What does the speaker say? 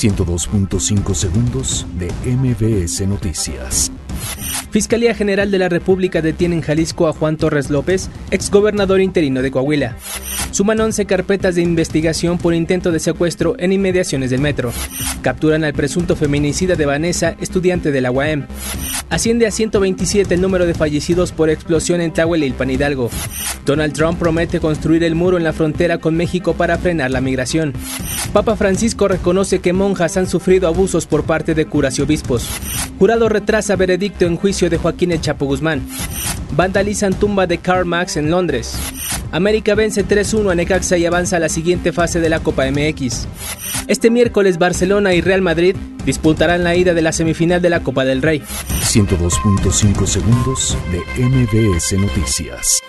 102.5 segundos de MBS Noticias. Fiscalía General de la República detiene en Jalisco a Juan Torres López, exgobernador interino de Coahuila. Suman 11 carpetas de investigación por intento de secuestro en inmediaciones del metro. Capturan al presunto feminicida de Vanessa, estudiante de la UAM. Asciende a 127 el número de fallecidos por explosión en Tahuelilpan Hidalgo. Donald Trump promete construir el muro en la frontera con México para frenar la migración. Papa Francisco reconoce que monjas han sufrido abusos por parte de curas y obispos. Jurado retrasa veredicto en juicio de Joaquín El Chapo Guzmán. Vandalizan tumba de Karl Marx en Londres. América vence 3-1 a Necaxa y avanza a la siguiente fase de la Copa MX. Este miércoles Barcelona y Real Madrid disputarán la ida de la semifinal de la Copa del Rey. 102.5 segundos de MBS Noticias.